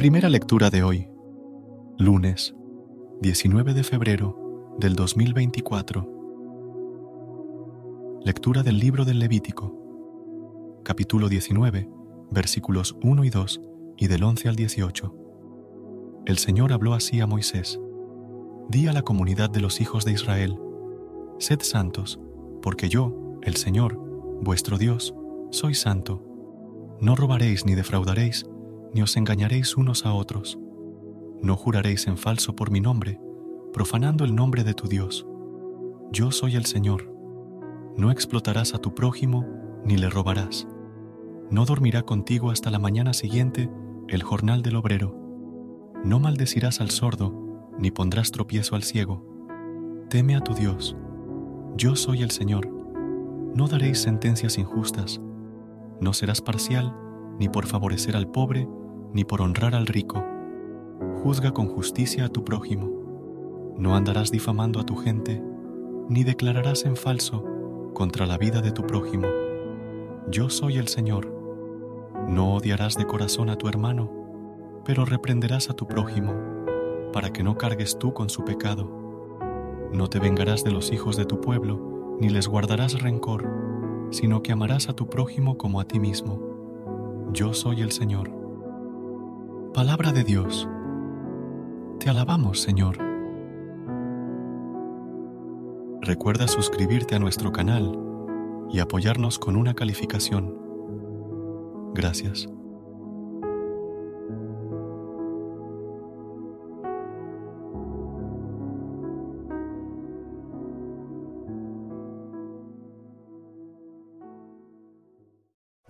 Primera lectura de hoy, lunes 19 de febrero del 2024. Lectura del libro del Levítico, capítulo 19, versículos 1 y 2 y del 11 al 18. El Señor habló así a Moisés. Di a la comunidad de los hijos de Israel, Sed santos, porque yo, el Señor, vuestro Dios, soy santo. No robaréis ni defraudaréis, ni os engañaréis unos a otros. No juraréis en falso por mi nombre, profanando el nombre de tu Dios. Yo soy el Señor. No explotarás a tu prójimo, ni le robarás. No dormirá contigo hasta la mañana siguiente el jornal del obrero. No maldecirás al sordo, ni pondrás tropiezo al ciego. Teme a tu Dios. Yo soy el Señor. No daréis sentencias injustas. No serás parcial, ni por favorecer al pobre, ni por honrar al rico. Juzga con justicia a tu prójimo. No andarás difamando a tu gente, ni declararás en falso contra la vida de tu prójimo. Yo soy el Señor. No odiarás de corazón a tu hermano, pero reprenderás a tu prójimo, para que no cargues tú con su pecado. No te vengarás de los hijos de tu pueblo, ni les guardarás rencor, sino que amarás a tu prójimo como a ti mismo. Yo soy el Señor. Palabra de Dios. Te alabamos, Señor. Recuerda suscribirte a nuestro canal y apoyarnos con una calificación. Gracias.